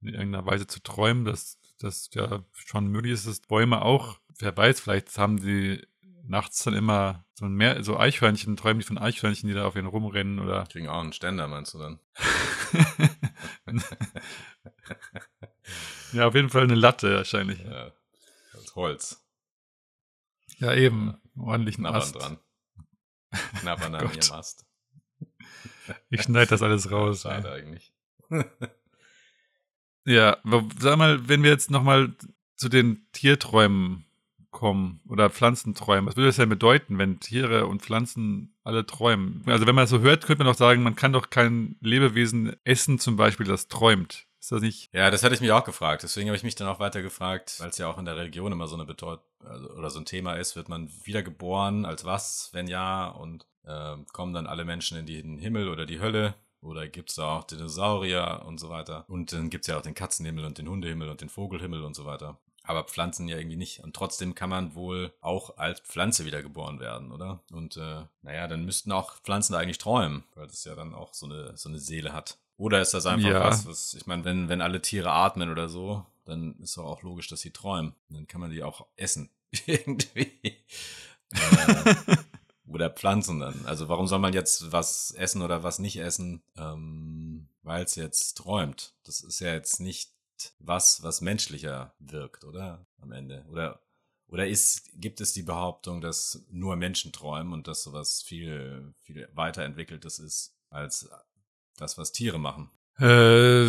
in irgendeiner Weise zu träumen, dass das ja schon möglich ist, dass Bäume auch, wer weiß, vielleicht haben die nachts dann immer so, ein mehr, so Eichhörnchen, träumen die von Eichhörnchen, die da auf ihnen rumrennen oder. Kriegen auch einen Ständer, meinst du dann? ja, auf jeden Fall eine Latte wahrscheinlich. Ja, als Holz. Ja, eben. Ordentlich Knabbern Ast. dran. Knabbern an ihrem Ast. Ich schneide das alles raus. Schade eigentlich. ja, sag mal, wenn wir jetzt nochmal zu den Tierträumen kommen oder Pflanzenträumen, was würde das denn bedeuten, wenn Tiere und Pflanzen alle träumen? Also wenn man das so hört, könnte man doch sagen, man kann doch kein Lebewesen essen, zum Beispiel, das träumt. Ist das nicht? Ja, das hatte ich mich auch gefragt. Deswegen habe ich mich dann auch weiter gefragt, weil es ja auch in der Religion immer so eine Bedeut also, oder so ein Thema ist, wird man wiedergeboren, als was, wenn ja, und äh, kommen dann alle Menschen in den Himmel oder die Hölle? Oder gibt es da auch Dinosaurier und so weiter? Und dann gibt es ja auch den Katzenhimmel und den Hundehimmel und den Vogelhimmel und so weiter. Aber Pflanzen ja irgendwie nicht. Und trotzdem kann man wohl auch als Pflanze wiedergeboren werden, oder? Und äh, naja, dann müssten auch Pflanzen da eigentlich träumen, weil das ja dann auch so eine, so eine Seele hat. Oder ist das einfach ja. was, was, ich meine, wenn, wenn alle Tiere atmen oder so, dann ist doch auch logisch, dass sie träumen. Dann kann man die auch essen. Irgendwie. äh, oder Pflanzen dann. Also warum soll man jetzt was essen oder was nicht essen, ähm, weil es jetzt träumt? Das ist ja jetzt nicht was, was menschlicher wirkt, oder? Am Ende. Oder, oder ist, gibt es die Behauptung, dass nur Menschen träumen und dass sowas viel, viel weiterentwickeltes ist als das, was Tiere machen? Äh,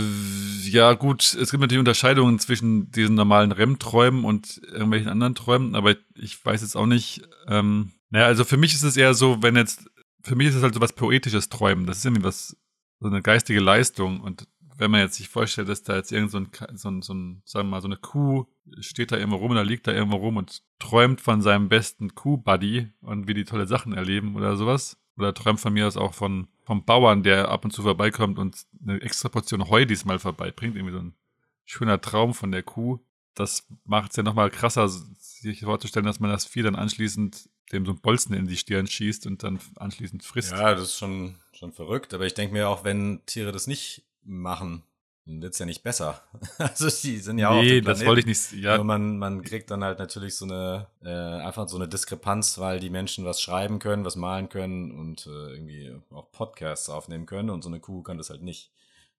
ja, gut, es gibt natürlich Unterscheidungen zwischen diesen normalen REM-Träumen und irgendwelchen anderen Träumen, aber ich weiß jetzt auch nicht, ähm, naja, also für mich ist es eher so, wenn jetzt, für mich ist es halt so was poetisches Träumen. Das ist irgendwie was, so eine geistige Leistung. Und wenn man jetzt sich vorstellt, dass da jetzt irgend so ein, so ein, so ein sagen wir mal, so eine Kuh steht da irgendwo rum oder liegt da irgendwo rum und träumt von seinem besten Kuh-Buddy und wie die tolle Sachen erleben oder sowas. Oder träumt von mir aus auch von, vom Bauern, der ab und zu vorbeikommt und eine extra Portion Heu diesmal vorbeibringt. Irgendwie so ein schöner Traum von der Kuh. Das macht es ja nochmal krasser, sich vorzustellen, dass man das Vieh dann anschließend dem so ein Bolzen in die Stirn schießt und dann anschließend frisst. Ja, das ist schon, schon verrückt. Aber ich denke mir auch, wenn Tiere das nicht machen, wird's ja nicht besser. Also die sind ja auch nee, das wollte ich nicht. Ja, Nur man, man kriegt dann halt natürlich so eine, äh, einfach so eine Diskrepanz, weil die Menschen was schreiben können, was malen können und äh, irgendwie auch Podcasts aufnehmen können und so eine Kuh kann das halt nicht.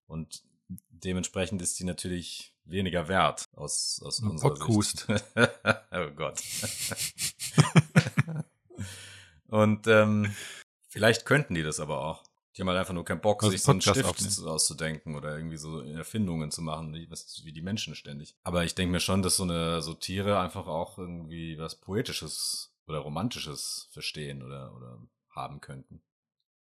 Und dementsprechend ist die natürlich weniger wert aus, aus Ein unserer Podkust. Sicht. oh Gott. und ähm, vielleicht könnten die das aber auch. Die haben halt einfach nur keinen Bock, Also sich so einen Stift aufnehmen. auszudenken oder irgendwie so Erfindungen zu machen, wie, was, wie die Menschen ständig. Aber ich denke mir schon, dass so eine so Tiere einfach auch irgendwie was Poetisches oder Romantisches verstehen oder, oder haben könnten.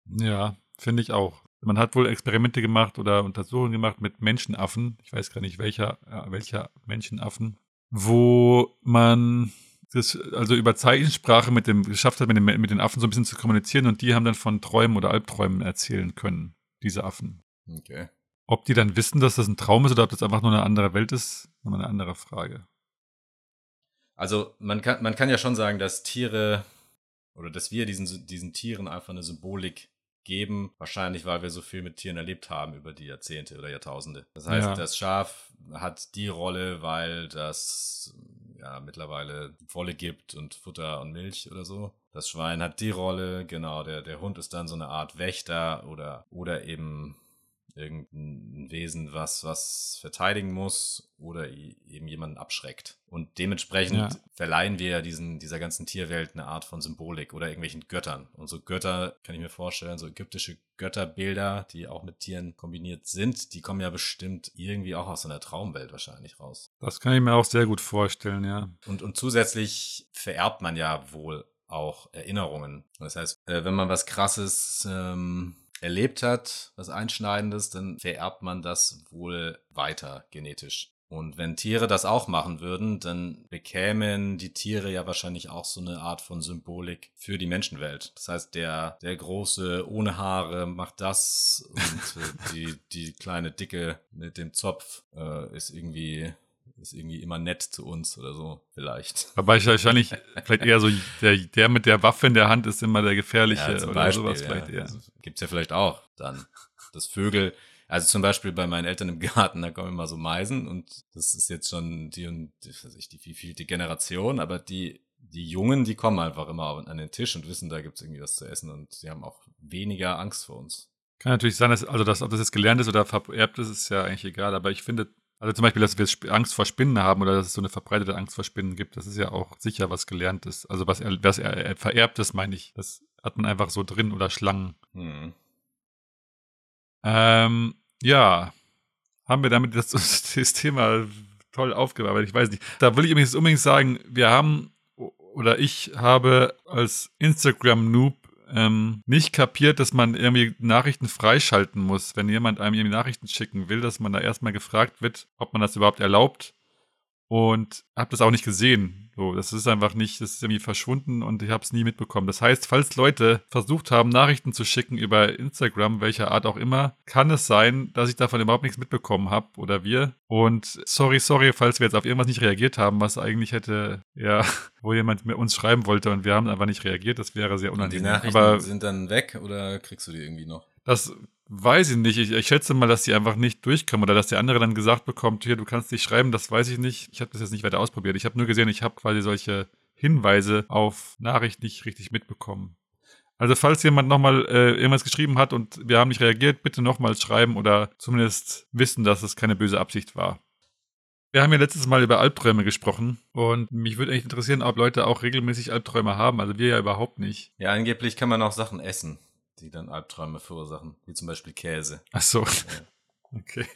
ja finde ich auch. Man hat wohl Experimente gemacht oder Untersuchungen gemacht mit Menschenaffen. Ich weiß gar nicht, welcher, äh, welcher Menschenaffen, wo man das also über Zeichensprache mit dem geschafft hat, mit, dem, mit den Affen so ein bisschen zu kommunizieren und die haben dann von Träumen oder Albträumen erzählen können, diese Affen. Okay. Ob die dann wissen, dass das ein Traum ist oder ob das einfach nur eine andere Welt ist, nochmal eine andere Frage. Also man kann, man kann ja schon sagen, dass Tiere oder dass wir diesen, diesen Tieren einfach eine Symbolik geben, wahrscheinlich weil wir so viel mit Tieren erlebt haben über die Jahrzehnte oder Jahrtausende. Das heißt, Ja. das Schaf hat die Rolle, weil das ja mittlerweile Wolle gibt und Futter und Milch oder so. Das Schwein hat die Rolle, genau, der, der Hund ist dann so eine Art Wächter oder, oder eben irgendein Wesen, was, was verteidigen muss oder i- eben jemanden abschreckt. Und dementsprechend Ja. verleihen wir diesen, dieser ganzen Tierwelt eine Art von Symbolik oder irgendwelchen Göttern. Und so Götter, kann ich mir vorstellen, so ägyptische Götterbilder, die auch mit Tieren kombiniert sind, die kommen ja bestimmt irgendwie auch aus so einer Traumwelt wahrscheinlich raus. Das kann ich mir auch sehr gut vorstellen, ja. Und, und zusätzlich vererbt man ja wohl auch Erinnerungen. Das heißt, äh, wenn man was Krasses ähm, erlebt hat, was Einschneidendes, dann vererbt man das wohl weiter genetisch. Und wenn Tiere das auch machen würden, dann bekämen die Tiere ja wahrscheinlich auch so eine Art von Symbolik für die Menschenwelt. Das heißt, der, der große ohne Haare macht das und äh, die, die kleine Dicke mit dem Zopf äh, ist irgendwie ist irgendwie immer nett zu uns oder so, vielleicht. Aber ich wahrscheinlich vielleicht eher so, der, der mit der Waffe in der Hand ist immer der gefährliche oder sowas vielleicht eher. Also, gibt's ja vielleicht auch dann. Das Vögel, also zum Beispiel bei meinen Eltern im Garten, da kommen immer so Meisen und das ist jetzt schon die und die, weiß ich, die vielfältige Generation, aber die, die Jungen, die kommen einfach immer an den Tisch und wissen, da gibt's irgendwie was zu essen und sie haben auch weniger Angst vor uns. Kann natürlich sein, dass, also dass, ob das jetzt gelernt ist oder vererbt ist, ist ja eigentlich egal. Aber ich finde, also zum Beispiel, dass wir Angst vor Spinnen haben oder dass es so eine verbreitete Angst vor Spinnen gibt, das ist ja auch sicher was Gelerntes. Also was, er- was er, er vererbt ist, meine ich. Das hat man einfach so drin oder Schlangen. Hm. Ähm, ja, haben wir damit das, das Thema toll aufgearbeitet. Ich weiß nicht. Da will ich übrigens unbedingt sagen, wir haben oder ich habe als Instagram-Noob ähm, nicht kapiert, dass man irgendwie Nachrichten freischalten muss. Wenn jemand einem irgendwie Nachrichten schicken will, dass man da erstmal gefragt wird, ob man das überhaupt erlaubt. Und habe das auch nicht gesehen. So, das ist einfach nicht, das ist irgendwie verschwunden und ich habe es nie mitbekommen. Das heißt, falls Leute versucht haben, Nachrichten zu schicken über Instagram, welcher Art auch immer, kann es sein, dass ich davon überhaupt nichts mitbekommen habe oder wir. Und sorry, sorry, falls wir jetzt auf irgendwas nicht reagiert haben, was eigentlich hätte, ja, wo jemand mit uns schreiben wollte und wir haben einfach nicht reagiert, das wäre sehr Und die unangenehm. Nachrichten Aber sind dann weg oder kriegst du die irgendwie noch? das weiß ich nicht. Ich, ich schätze mal, dass die einfach nicht durchkommen oder dass der andere dann gesagt bekommt, hier, du kannst dich schreiben, das weiß ich nicht. Ich habe das jetzt nicht weiter ausprobiert. Ich habe nur gesehen, ich habe quasi solche Hinweise auf Nachrichten nicht richtig mitbekommen. Also falls jemand nochmal äh, irgendwas geschrieben hat und wir haben nicht reagiert, bitte nochmal schreiben oder zumindest wissen, dass es keine böse Absicht war. Wir haben ja letztes Mal über Albträume gesprochen und mich würde echt interessieren, ob Leute auch regelmäßig Albträume haben. Also wir ja überhaupt nicht. Ja, angeblich kann man auch Sachen essen, die dann Albträume verursachen, wie zum Beispiel Käse. Ach so. Okay.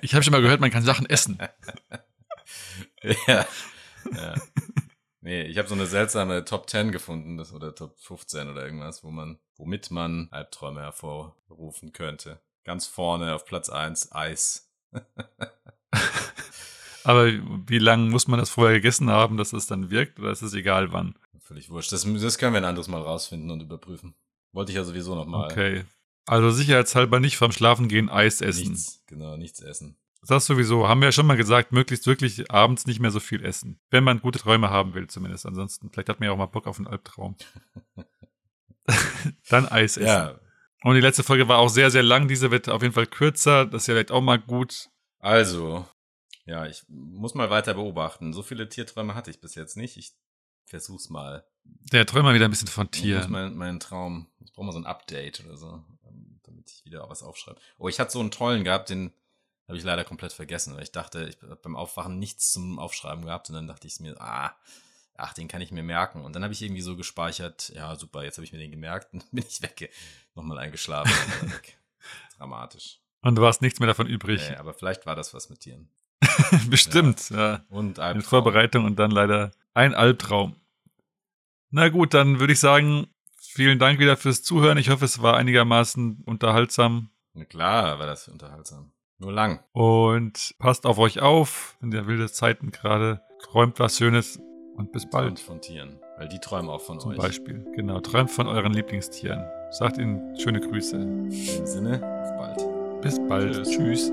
Ich habe schon mal gehört, man kann Sachen essen. ja. ja. Nee, ich habe so eine seltsame Top 10 gefunden, das, oder Top 15 oder irgendwas, wo man, womit man Albträume hervorrufen könnte. Ganz vorne auf Platz 1 Eis. Aber wie lange muss man das vorher gegessen haben, dass es dann wirkt? Oder ist es egal wann? Völlig wurscht. Das, das können wir ein anderes Mal rausfinden und überprüfen. Wollte ich ja sowieso noch mal. Okay. Also sicherheitshalber nicht vorm Schlafengehen Eis essen. Nichts, genau, nichts essen. Das sowieso, haben wir ja schon mal gesagt, möglichst wirklich abends nicht mehr so viel essen. Wenn man gute Träume haben will zumindest. Ansonsten, vielleicht hat man ja auch mal Bock auf einen Albtraum. dann Eis essen. Ja, Und die letzte Folge war auch sehr, sehr lang. Diese wird auf jeden Fall kürzer. Das ist ja vielleicht auch mal gut. Also, ja, ich muss mal weiter beobachten. So viele Tierträume hatte ich bis jetzt nicht. Ich versuch's mal. Der träumt mal wieder ein bisschen von Ich muss Tieren. meinen mein Traum. Ich brauche mal so ein Update oder so, ähm, damit ich wieder was aufschreibe. Oh, ich hatte so einen tollen gehabt, den habe ich leider komplett vergessen, weil ich dachte, ich habe beim Aufwachen nichts zum Aufschreiben gehabt und dann dachte ich mir, ah, ach, den kann ich mir merken. Und dann habe ich irgendwie so gespeichert, ja, super, jetzt habe ich mir den gemerkt und dann bin ich weg, nochmal eingeschlafen. und weg. Dramatisch. Und du hast nichts mehr davon übrig. Nee, aber vielleicht war das was mit Tieren. Bestimmt. Ja. Und In Albtraum. Vorbereitung und dann leider ein Albtraum. Na gut, dann würde ich sagen, vielen Dank wieder fürs Zuhören. Ich hoffe, es war einigermaßen unterhaltsam. Na klar, war das unterhaltsam. Nur lang. Und passt auf euch auf. In der wilde Zeiten gerade. Träumt was Schönes und bis bald. von Tieren. Weil die träumen auch von Zum euch. Beispiel. Genau. Träumt von euren Lieblingstieren. Sagt ihnen schöne Grüße. In dem Sinne, auf bald. Bis bald. Tschüss. Tschüss.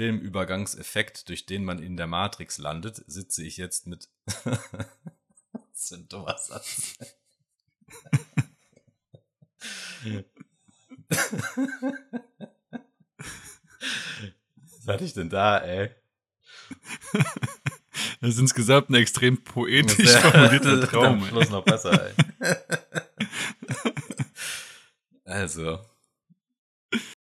Filmübergangseffekt, durch den man in der Matrix landet, sitze ich jetzt mit. das ist ein dummer Satz. Was hatte ich denn da, ey? Das ist insgesamt ein extrem poetisch formulierter Traum. Am Schluss noch besser, ey. also,